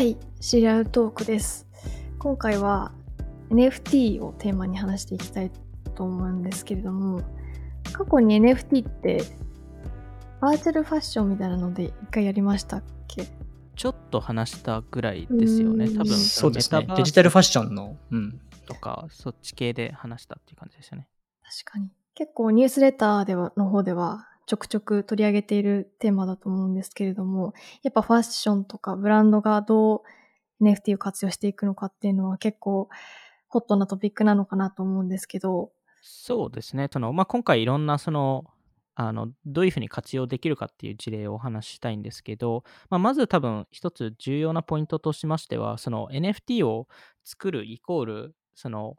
はい、シリアルトークです。今回は NFT をテーマに話していきたいと思うんですけれども、過去に NFT ってバーチャルファッションみたいなので一回やりましたっけ？ちょっと話したぐらいですよね。うん多分、そうですねデジタルファッションの、うん。とか、そっち系で話したっていう感じですよね。確かに。結構ニュースレターではの方ではちょくちょく取り上げているテーマだと思うんですけれども、やっぱファッションとかブランドがどう NFT を活用していくのかっていうのは結構ホットなトピックなのかなと思うんですけど、そうですね。のまあ、今回いろんなそのあのどういうふうに活用できるかっていう事例をお話ししたいんですけど、まあ、まず多分一つ重要なポイントとしましてはその NFT を作るイコールその、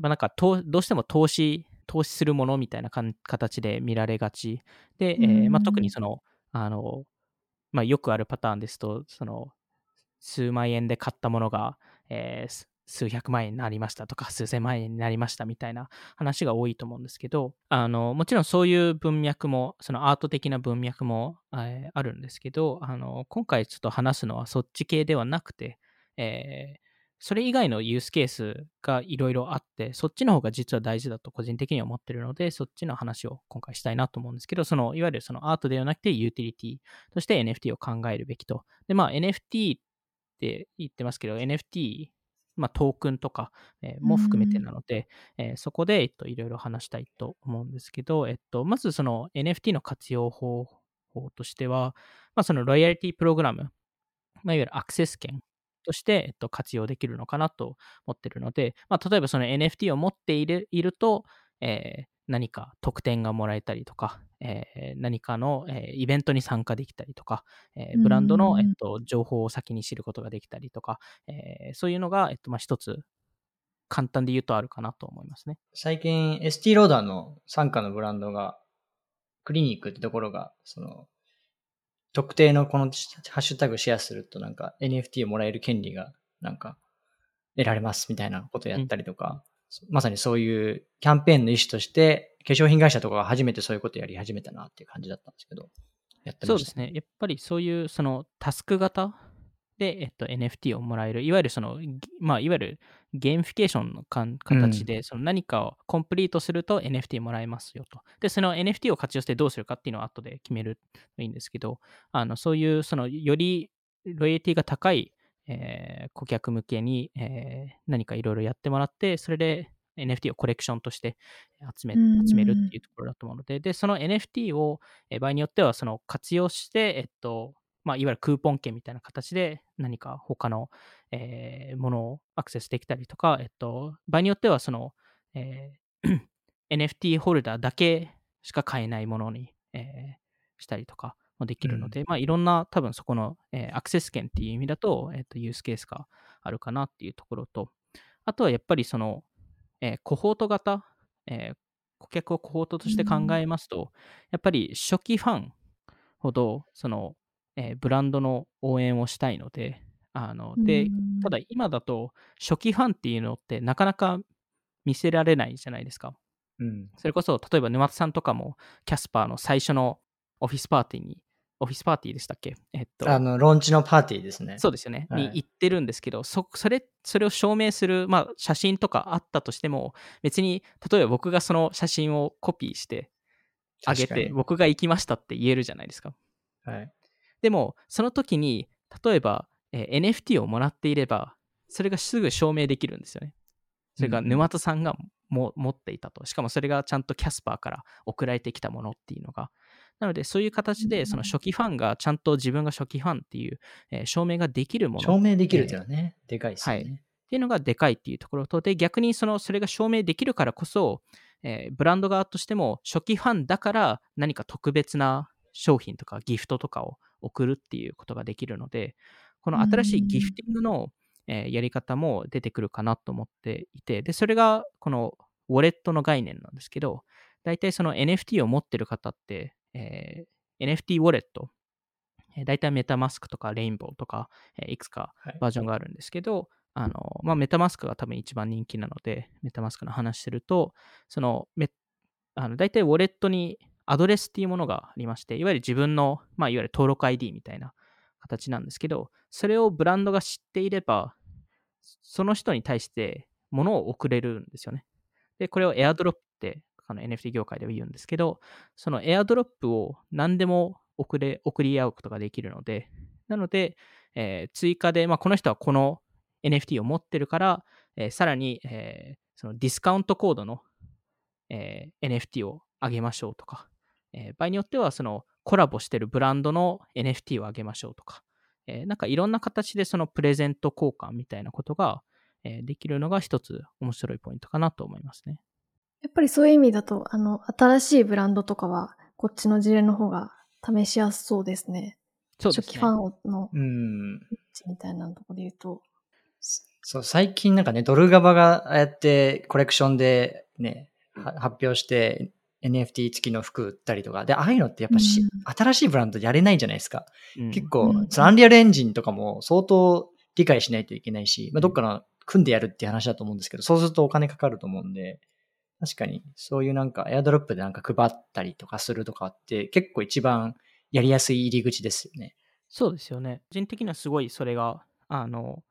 まあ、なんかどうしても投資投資するものみたいな形で見られがち。で、えーまあ、うん特にそのあの、まあ、よくあるパターンですとその数万円で買ったものが、えーす数百万円になりましたとか数千万円になりましたみたいな話が多いと思うんですけどあのもちろんそういう文脈もそのアート的な文脈も、えーあるんですけどあの今回ちょっと話すのはそっち系ではなくて、えーそれ以外のユースケースがいろいろあってそっちの方が実は大事だと個人的には思ってるのでそっちの話を今回したいなと思うんですけどそのいわゆるそのアートではなくてユーティリティとして NFT を考えるべきと。でまあ NFT って言ってますけど NFT まあ、トークンとか、えーも含めてなので、えーそこで、えっと、いろいろ話したいと思うんですけど、えっと、まずその NFT の活用方法としては、まあ、そのロイヤリティプログラム、まあ、いわゆるアクセス権として、えっと、活用できるのかなと思ってるので、まあ、例えばその NFT を持っているいると、えー何か特典がもらえたりとか、えー何かの、えーイベントに参加できたりとか、えーブランドの、うんえっと、情報を先に知ることができたりとか、えーそういうのが、えっとまあ、一つ簡単で言うとあるかなと思いますね。最近、エスティローダーの傘下のブランドが、クリニックってところが、その、特定のこのハッシュタグシェアするとなんか NFT をもらえる権利がなんか得られますみたいなことをやったりとか、まさにそういうキャンペーンの意思として、化粧品会社とかが初めてそういうことをやり始めたなっていう感じだったんですけど、やってました。そうですね。やっぱりそういうそのタスク型で、えっと、NFT をもらえる、いわゆるその、ぎまあ、いわゆるゲーミフィケーションのかん形で、その何かをコンプリートすると NFT もらえますよと。で、その NFT を活用してどうするかっていうのは後で決めるといいんですけど、あのそういうそのよりロイヤリティが高い、えー顧客向けに、えー何かいろいろやってもらって、それで NFT をコレクションとして集めうん集めるっていうところだと思うので、で、その NFT を、えー場合によってはその活用して、えっと、まあ、いわゆるクーポン券みたいな形で何か他の、えーものをアクセスできたりとか、えっと、場合によってはその、えー NFT ホルダーだけしか買えないものに、えーしたりとかもできるので、まあ、いろんな多分そこの、えーアクセス権っていう意味だと、えっと、ユースケースがあるかなっていうところと、あとはやっぱりその、えーコホート型、えー顧客をコホートとして考えますと、やっぱり初期ファンほど、その、えーブランドの応援をしたいので、あのでうんただ今だと初期ファンっていうのってなかなか見せられないじゃないですか。うん。それこそ、例えば沼田さんとかも、キャスパーの最初のオフィスパーティーに、オフィスパーティーでしたっけ？えっと、あの、ローンチのパーティーですね。そうですよね、はいに行ってるんですけど、そそれそれを証明する、まあ、写真とかあったとしても、別に、例えば僕がその写真をコピーしてあげて、僕が行きましたって言えるじゃないですか。はい。でも、その時に、例えば、えー NFT をもらっていれば、それがすぐ証明できるんですよね。それが沼田さんがも持っていたと。しかもそれがちゃんとキャスパーから送られてきたものっていうのが。なので、そういう形で、その初期ファンがちゃんと自分が初期ファンっていう、えー証明ができるもの。証明できるっていうのはね、でかいですよね。はいっていうのがでかいっていうところと、で、逆にそのそれが証明できるからこそ、えーブランド側としても初期ファンだから何か特別な商品とかギフトとかを送るっていうことができるので、この新しいギフティングの、えーやり方も出てくるかなと思っていて、で、それがこのウォレットの概念なんですけど、大体その NFT を持ってる方って、えー NFT ウォレット、えー大体メタマスクとかレインボーとか、えーいくつかはい。バージョンがあるんですけど、あの、まあ、メタマスクが多分一番人気なので、メタマスクの話すると、その、メあの大体ウォレットにアドレスっていうものがありまして、いわゆる自分の、まあ、いわゆる登録 ID みたいな形なんですけど、それをブランドが知っていれば、その人に対して物を送れるんですよね。で、これをエアドロップってあの NFT 業界では言うんですけど、そのエアドロップを何でも送れ送り合うことができるので、なので、えー追加で、まあ、この人はこの NFT を持ってるから、えーさらに、えーそのディスカウントコードの、えー NFT をあげましょうとか、えー場合によってはそのコラボしてるブランドの NFT をあげましょうとか、えーなんかいろんな形でそのプレゼント交換みたいなことが、えーできるのが一つ面白いポイントかなと思いますね。やっぱりそういう意味だと、あの、新しいブランドとかは、こっちの事例の方が試しやすそうですね。そうですね。初期ファンのうん。みたいなところで言うと。そう、最近なんかね、ドルガバがああやってコレクションでね、は発表して NFT 付きの服売ったりとか。で、ああいうのってやっぱし、うん新しいブランドやれないじゃないですか。うん結構、うんそのアンリアルエンジンとかも相当理解しないといけないし、まあ、どっかの組んでやるっていう話だと思うんですけど、そうするとお金かかると思うんで、確かにそういうなんかエアドロップでなんか配ったりとかするとかって結構一番やりやすい入り口ですよね。そうですよね。個人的にはすごいそれが、あの、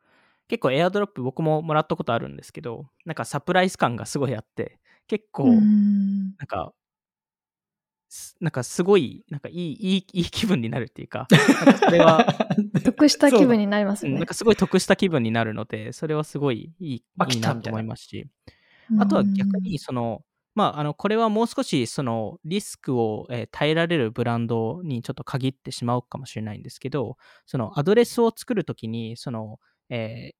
結構エアドロップ僕ももらったことあるんですけど、なんかサプライズ感がすごいあって、結構、うんなんか、すなんかすごい、なんかいい、いい、いい気分になるっていうか、なんかそれは、得した気分になりますよねうんなんか。すごい得した気分になるので、それはすごいいいあいいなと思いますし、あとは逆うんに、その、まあ、あの、これはもう少し、その、リスクを、えー耐えられるブランドにちょっと限ってしまうかもしれないんですけど、その、アドレスを作るときに、その、えー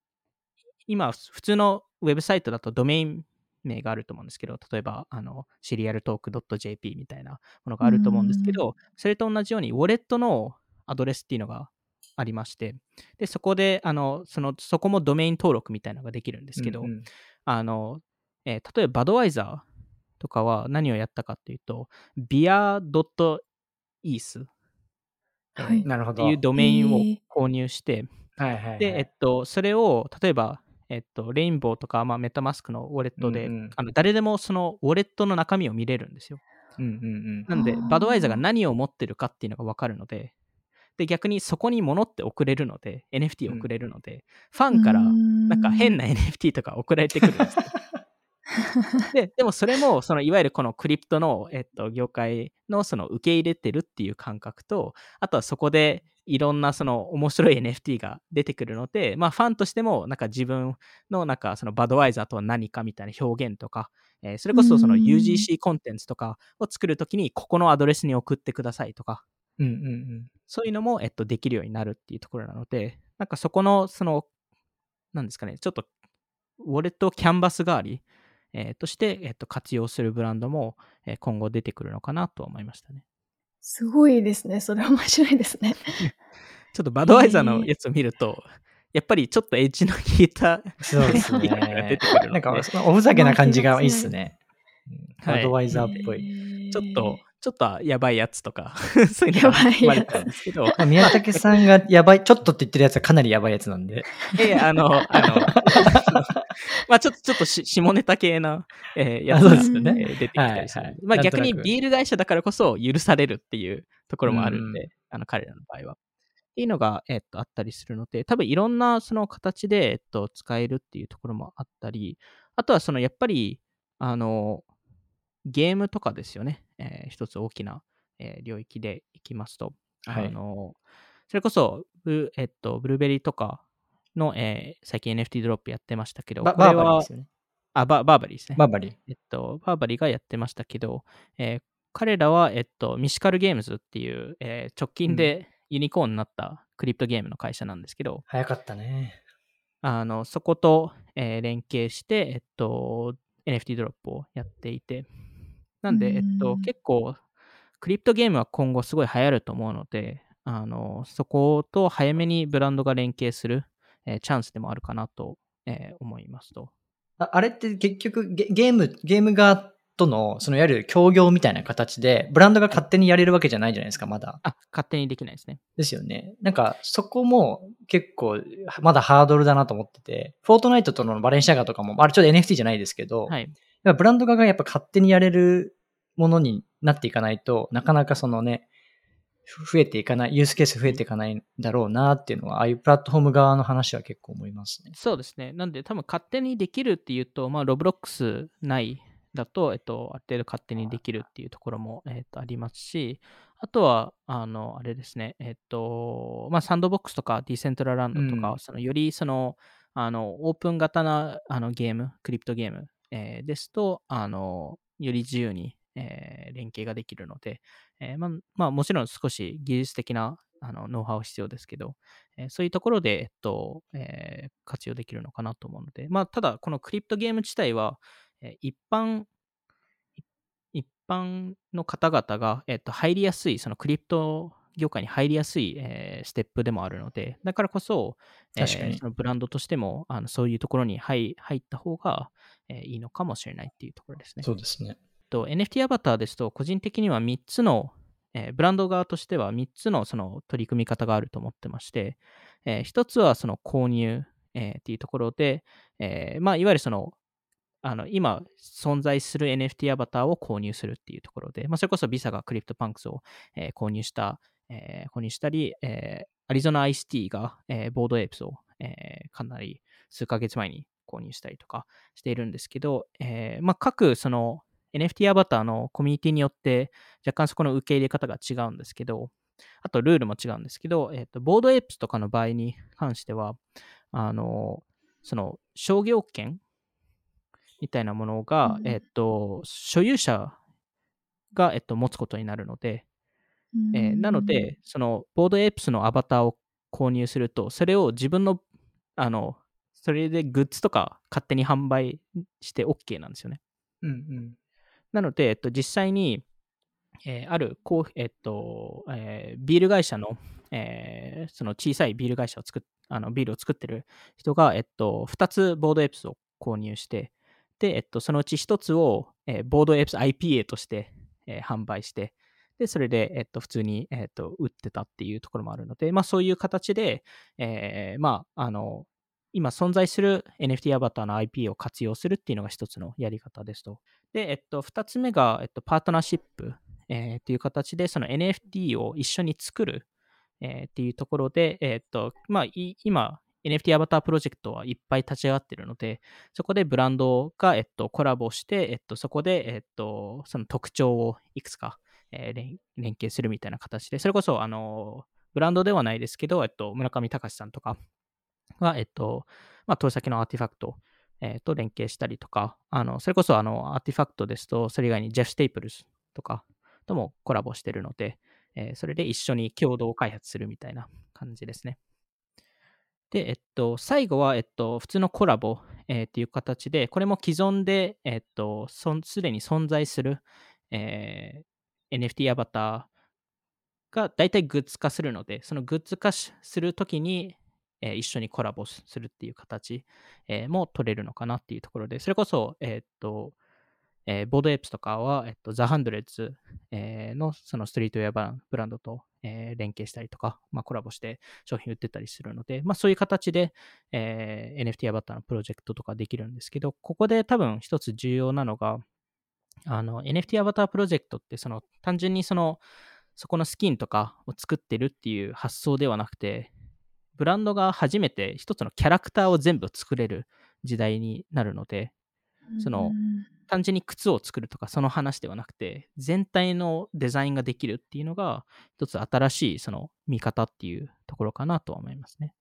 今、普通のウェブサイトだとドメイン名があると思うんですけど、例えば、あの、シリアルトーク .jp みたいなものがあると思うんですけど、それと同じように、ウォレットのアドレスっていうのがありまして、で、そこで、あの、その、そこもドメイン登録みたいなのができるんですけど、うんうん。あの、えー例えばバドワイザーとかは何をやったかっていうと、beer.eth はいなるほど。っていうドメインを購入して、はいはいはい、で、えっと、それを、例えば、えっと、レインボーとか、まあ、メタマスクのウォレットで、うんうん。あの誰でもそのウォレットの中身を見れるんですよ。うんうんうん。なのでバドワイザーが何を持ってるかっていうのが分かるので、で、逆にそこに物って送れるので、NFT 送れるので、ファンから、なんか変な NFT とか送られてくるんですよ。で、でもそれも、そのいわゆるこのクリプトの、えっと、業界のその受け入れてるっていう感覚と、あとはそこでいろんなその面白い NFT が出てくるので、まあファンとしてもなんか自分のなんかそのバドワイザーとは何かみたいな表現とか、えーそれこそそのうん。UGC コンテンツとかを作るときにここのアドレスに送ってくださいとか、うんうんうん。そういうのも、えっと、できるようになるっていうところなので、なんかそこの、その、なんですかね、ちょっと、ウォレットをキャンバス代わり、えーとして、えっと、活用するブランドも、えー今後出てくるのかなと思いましたね。すごいですね。それ面白いですね。ちょっとバドワイザーのやつを見ると、やっぱりちょっとエッジの効いたそうですいいのが出ねてくるなんか、そのおふざけな感じがいいっすね。うんはいアドバイザーっぽい。ちょっと、ちょっとやばいやつとか、そういうのがやばいやつ含まれてるんですけど、まあ宮武さんがやばい、ちょっとって言ってるやつはかなりやばいやつなんで。ええあの、あの、まあちょっと、ちょっとし下ネタ系な、えーやつが、そうですよねえー出てきたりする。はいはいまあ逆にビール会社だからこそ許されるっていうところもあるんで、うあの彼らの場合は。っていうのが、えっと、あったりするので、多分いろんなその形で、えっと、使えるっていうところもあったり、あとはそのやっぱり、あの、ゲームとかですよね。えー一つ大きな、えー領域でいきますと、はいあの、それこそ、ブえっと、ブルーベリーとかの、えー最近 NFT ドロップやってましたけど、バ、バーバリーですよね。あバ、バーバリーですね。バーバリー。えっと、バーバリーがやってましたけど、えー彼らは、えっと、ミシカルゲームズっていう、えー直近でユニコーンになったクリプトゲームの会社なんですけど、早かったね。あの、そこと、えー連携して、えっと、NFT ドロップをやっていて、なんで、うんえっと、結構、クリプトゲームは今後すごい流行ると思うので、あの、そこと早めにブランドが連携する、えーチャンスでもあるかなと、えー思いますと。ああれって結局ゲゲーム、ゲーム側との、そのいわゆる協業みたいな形で、ブランドが勝手にやれるわけじゃないじゃないですか、まだ。あ、勝手にできないですね。ですよね。なんか、そこも結構、まだハードルだなと思ってて、フォートナイトとのバレンシアガとかも、あれちょっと NFT じゃないですけど、はい。ブランド側がやっぱ勝手にやれるものになっていかないとなかなかそのね、増えていかない、ユースケース増えていかないんだろうなっていうのは、ああいうプラットフォーム側の話は結構思いますね。そうですね。なんで多分勝手にできるっていうと、まあ、ロブロックス内だと、えっと、ある程度勝手にできるっていうところも、えっと、ありますし、あとは、あの、あれですね、えっと、まあ、サンドボックスとかディセントラランドとか、うんそのよりその、あの、オープン型なあのゲーム、クリプトゲーム、えーですと、あの、より自由に、えー連携ができるので、えーま、まあ、もちろん少し技術的なあのノウハウ必要ですけど、えそういうところで、えっとえ活用できるのかなと思うので、まあ、ただ、このクリプトゲーム自体は、え一般、一般の方々が、えっと入りやすい、そのクリプト業界に入りやすい、えーステップでもあるので、だからこそ、えー確かにそのブランドとしてもあのそういうところに入入った方が、えーいいのかもしれないっていうところですね。そうですね。と NFT アバターですと、個人的には3つの、えーブランド側としては3つのその取り組み方があると思ってまして、え1つはその購入、えーっていうところで、えーまあ、いわゆるその、あの今存在する NFT アバターを購入するっていうところで、まあ、それこそビザがクリプトパンクスを、えー購入した、えー購入したり、えーアリゾナ ICT が、えーボードエイプスを、えーかなり数ヶ月前に購入したりとかしているんですけど、えーまあ、各その NFT アバターのコミュニティによって若干そこの受け入れ方が違うんですけど、あとルールも違うんですけど、えっ、と、ボードエイプスとかの場合に関しては、あの、その商業権みたいなものが、うんえっ、と、所有者が、えっと、持つことになるので、えーなので、そのボードエイプスのアバターを購入すると、それを自分の、あの、それでグッズとか勝手に販売して OK なんですよね。うんうん。なので、えっと、実際に、えーあるこう、えっとえービール会社の、えーその小さいビール会社を作っあのビールを作ってる人が、えっと、2つボードエプスを購入して、で、えっと、そのうち1つを、えーボードエプス IPA として、えー販売して、で、それで、えっと、普通に、えっと、売ってたっていうところもあるので、まあ、そういう形で、えーまあ、あの、今存在する NFT アバターの IP を活用するっていうのが一つのやり方ですと。で、えっと、二つ目が、えっと、パートナーシップ、えーっていう形で、その NFT を一緒に作る、えーっていうところで、えっと、まあ、今、NFT アバタープロジェクトはいっぱい立ち上がってるので、そこでブランドが、えっと、コラボして、えっと、そこで、えっと、その特徴をいくつか、えー連携するみたいな形で、それこそ、あの、ブランドではないですけど、えっと、村上隆さんとかは、えっと、まあ、投資先のアーティファクト、えーと連携したりとか、あの、それこそ、あの、アーティファクトですと、それ以外にジェフ・ステイプルとかともコラボしてるので、えーそれで一緒に共同開発するみたいな感じですね。で、えっと、最後は、えっと、普通のコラボ、えーっていう形で、これも既存で、えっと、すでに存在する、えー NFT アバターが大体グッズ化するので、そのグッズ化するときに、えー一緒にコラボするっていう形、えーも取れるのかなっていうところで、それこそ、えーっと、えーボードエプスとかは、えっと、ザ・ハンドレッズ、えーのそのストリートウェアブランドと、えー連携したりとか、まあ、コラボして商品売ってたりするので、まあ、そういう形で、えー NFT アバターのプロジェクトとかできるんですけど、ここで多分一つ重要なのが、あの NFT アバタープロジェクトってその単純にそのそこのスキンとかを作ってるっていう発想ではなくてブランドが初めて一つのキャラクターを全部作れる時代になるのでその単純に靴を作るとかその話ではなくて全体のデザインができるっていうのが一つ新しいその見方っていうところかなとは思いますね。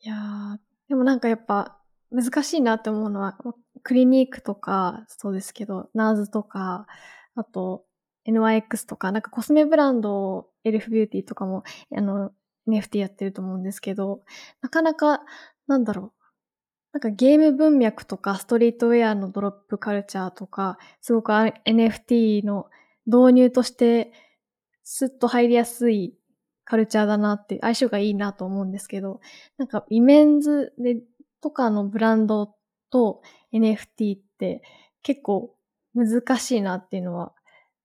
いやー、でもなんかやっぱ難しいなって思うのは、クリニックとかそうですけど、ナーズとか、あと NYX とか、なんかコスメブランド、エルフビューティーとかも、あの、NFT やってると思うんですけど、なかなか、なんだろう。なんかゲーム文脈とかストリートウェアのドロップカルチャーとか、すごく NFT の導入としてスッと入りやすいカルチャーだなって、相性がいいなと思うんですけど、なんかイメンズでとかのブランドと NFT って結構難しいなっていうのは、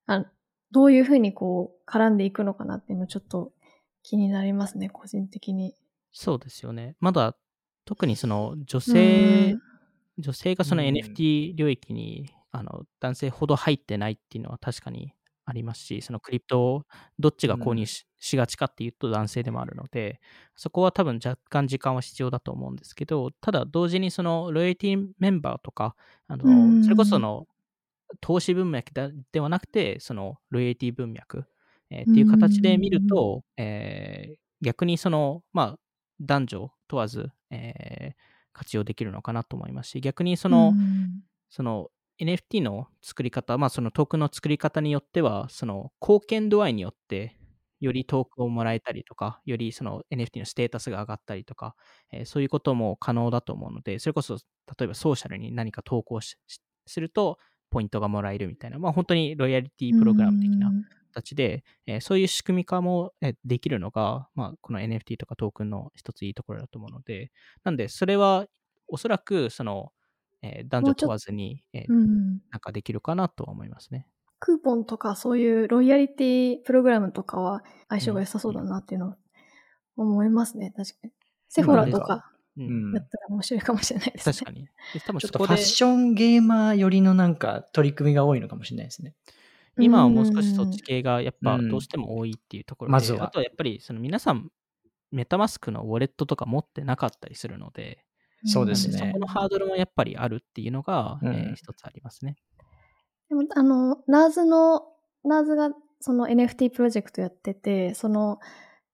あどういうふうにこう絡んでいくのかなっていうのちょっと気になりますね、個人的に。そうですよね。まだ特にその女性、うん女性がそのうん NFT 領域に、あの男性ほど入ってないっていうのは確かにありますし、そのクリプトをどっちが購入し,、がちかっていうと男性でもあるので、そこは多分若干時間は必要だと思うんですけど、ただ同時にそのロイヤリティメンバーとか、あのそれこその投資文脈ではなくて、そのロイヤリティ文脈、えー、っていう形で見ると、えー、逆にその、まあ、男女問わず、えー、活用できるのかなと思いますし、逆にその、その NFT の作り方、まあそのトークンの作り方によっては、その貢献度合いによって、よりトークンをもらえたりとか、よりその NFT のステータスが上がったりとか、えー、そういうことも可能だと思うので、それこそ、例えばソーシャルに何か投稿すると、ポイントがもらえるみたいな、まあ本当にロイヤリティプログラム的な形で、えー、そういう仕組み化もできるのが、まあこの NFT とかトークンの一ついいところだと思うので、なんでそれはおそらくそのえー、男女問わずに、えー、うん、なんかできるかなとは思いますね。クーポンとかそういうロイヤリティプログラムとかは相性が良さそうだなっていうのを思いますね、確かに。セフォラとかだったら面白いかもしれないですね。確かに。多分ちょっとファッションゲーマー寄りのなんか取り組みが多いのかもしれないですね。今はもう少しそっち系がやっぱどうしても多いっていうところで、まずはあとはやっぱりその皆さんメタマスクのウォレットとか持ってなかったりするので、そうですね。そこのハードルもやっぱりあるっていうのが、うん、えー、一つありますね。でも、あの、ナーズの、ナーズがその NFT プロジェクトやってて、その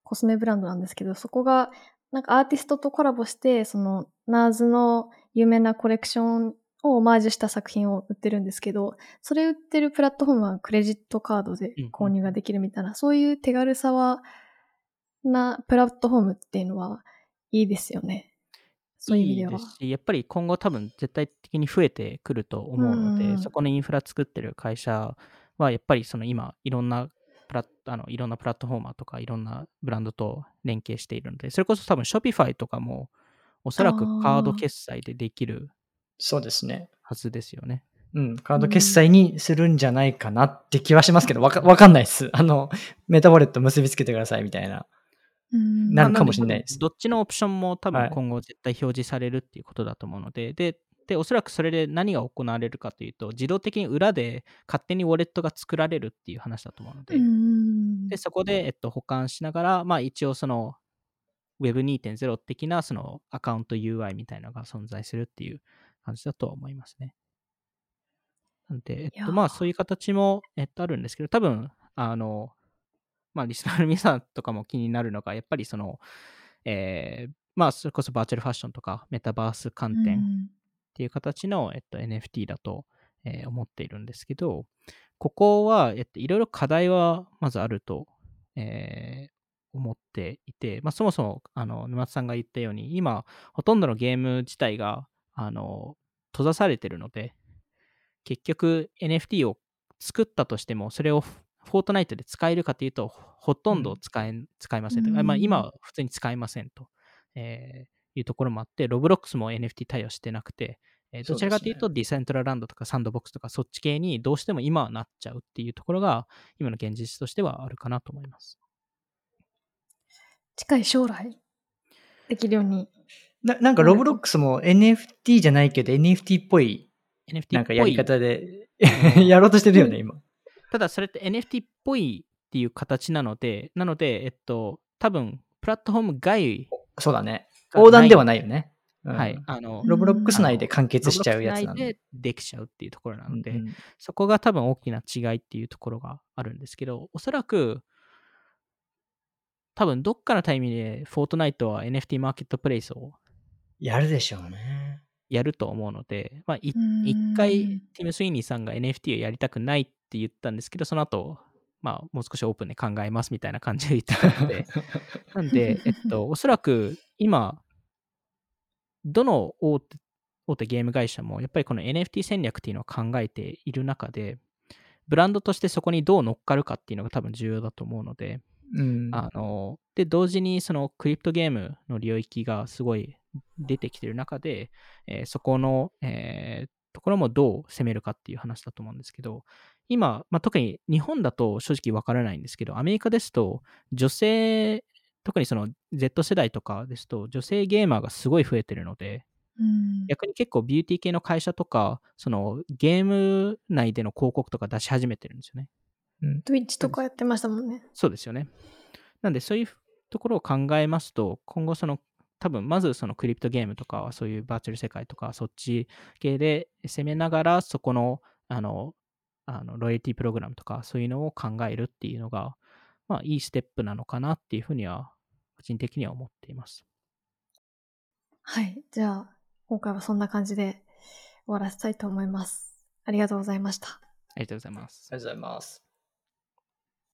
コスメブランドなんですけど、そこがなんかアーティストとコラボして、そのナーズの有名なコレクションをオマージュした作品を売ってるんですけど、それ売ってるプラットフォームはクレジットカードで購入ができるみたいな、うん、そういう手軽さはなプラットフォームっていうのはいいですよね。そういう意味では。いいですし、やっぱり今後多分絶対的に増えてくると思うので、うん、そこのインフラ作ってる会社は、やっぱりその今、いろんなプラあのいろんなプラットフォーマーとかいろんなブランドと連携しているので、それこそ多分 Shopify とかもおそらくカード決済でできるそうですね。はずですよね。うん、カード決済にするんじゃないかなって気はしますけど、わかわかんないです。あの、メタボレット結びつけてくださいみたいな。なるかもしれないです。どっちのオプションも多分今後絶対表示されるっていうことだと思うので、はい、で、で、おそらくそれで何が行われるかというと、自動的に裏で勝手にウォレットが作られるっていう話だと思うので、でそこで、えっと、保管しながら、まあ一応その Web2.0 的なそのアカウント UI みたいなのが存在するっていう感じだとは思いますね。なんで、えっと、まあそういう形も、えっと、あるんですけど、多分、あの、まあ、リスナーの皆さんとかも気になるのが、やっぱりその、えー、まあ、それこそバーチャルファッションとかメタバース観点っていう形の、えっと、NFT だと、えー、思っているんですけど、ここは、えっと、いろいろ課題はまずあると、えー、思っていて、まあ、そもそも、あの、沼津さんが言ったように、今、ほとんどのゲーム自体が、あの、閉ざされてるので、結局 NFT を作ったとしても、それをフォートナイトで使えるかというと、ほとんど使え、うん、使えませんと。まあ、今は普通に使えませんと、えー、いうところもあって、ロブロックスも NFT 対応してなくて、えー、どちらかというと、ディセントラランドとかサンドボックスとかそっち系にどうしても今はなっちゃうっていうところが、今の現実としてはあるかなと思います。近い将来、できるように。ななんかロブロックスも NFT じゃないけど NFT っぽい NFT なんかやり方で やろうとしてるよね、今。ただそれって NFT っぽいっていう形なので、なので、えっと、多分、プラットフォーム外。そうだね。横断ではないよね。うん、はい。あの、ロブロックス内で完結しちゃうやつなんで。でできちゃうっていうところなので、うんうん、そこが多分大きな違いっていうところがあるんですけど、おそらく、多分どっかのタイミングで、フォートナイトは NFT マーケットプレイスをやるでしょうね。やると思うので、まあ、一回、ティム・スウィーニーさんが NFT をやりたくないっって言ったんですけど、その後、まあ、もう少しオープンで考えますみたいな感じで言ったので、なんで、えっと、おそらく今、どの大手大手ゲーム会社も、やっぱりこの NFT 戦略っていうのを考えている中で、ブランドとしてそこにどう乗っかるかっていうのが多分重要だと思うので、うん、あので同時にそのクリプトゲームの領域がすごい出てきてる中で、えー、そこの、えー、ところもどう攻めるかっていう話だと思うんですけど、今、まあ、特に日本だと正直わからないんですけど、アメリカですと、女性、特にその Z 世代とかですと、女性ゲーマーがすごい増えてるので、うん、逆に結構ビューティー系の会社とか、そのゲーム内での広告とか出し始めてるんですよね。うん。Twitch とかやってましたもんね。そうですよね。なんで、そういうところを考えますと、今後、その、多分まずそのクリプトゲームとか、そういうバーチャル世界とか、そっち系で攻めながら、そこの、あの、あのロイヤリティプログラムとか、そういうのを考えるっていうのが、まあ、いいステップなのかなっていうふうには、個人的には思っています。はい。じゃあ、今回はそんな感じで終わらせたいと思います。ありがとうございました。ありがとうございます。ありがとうございます。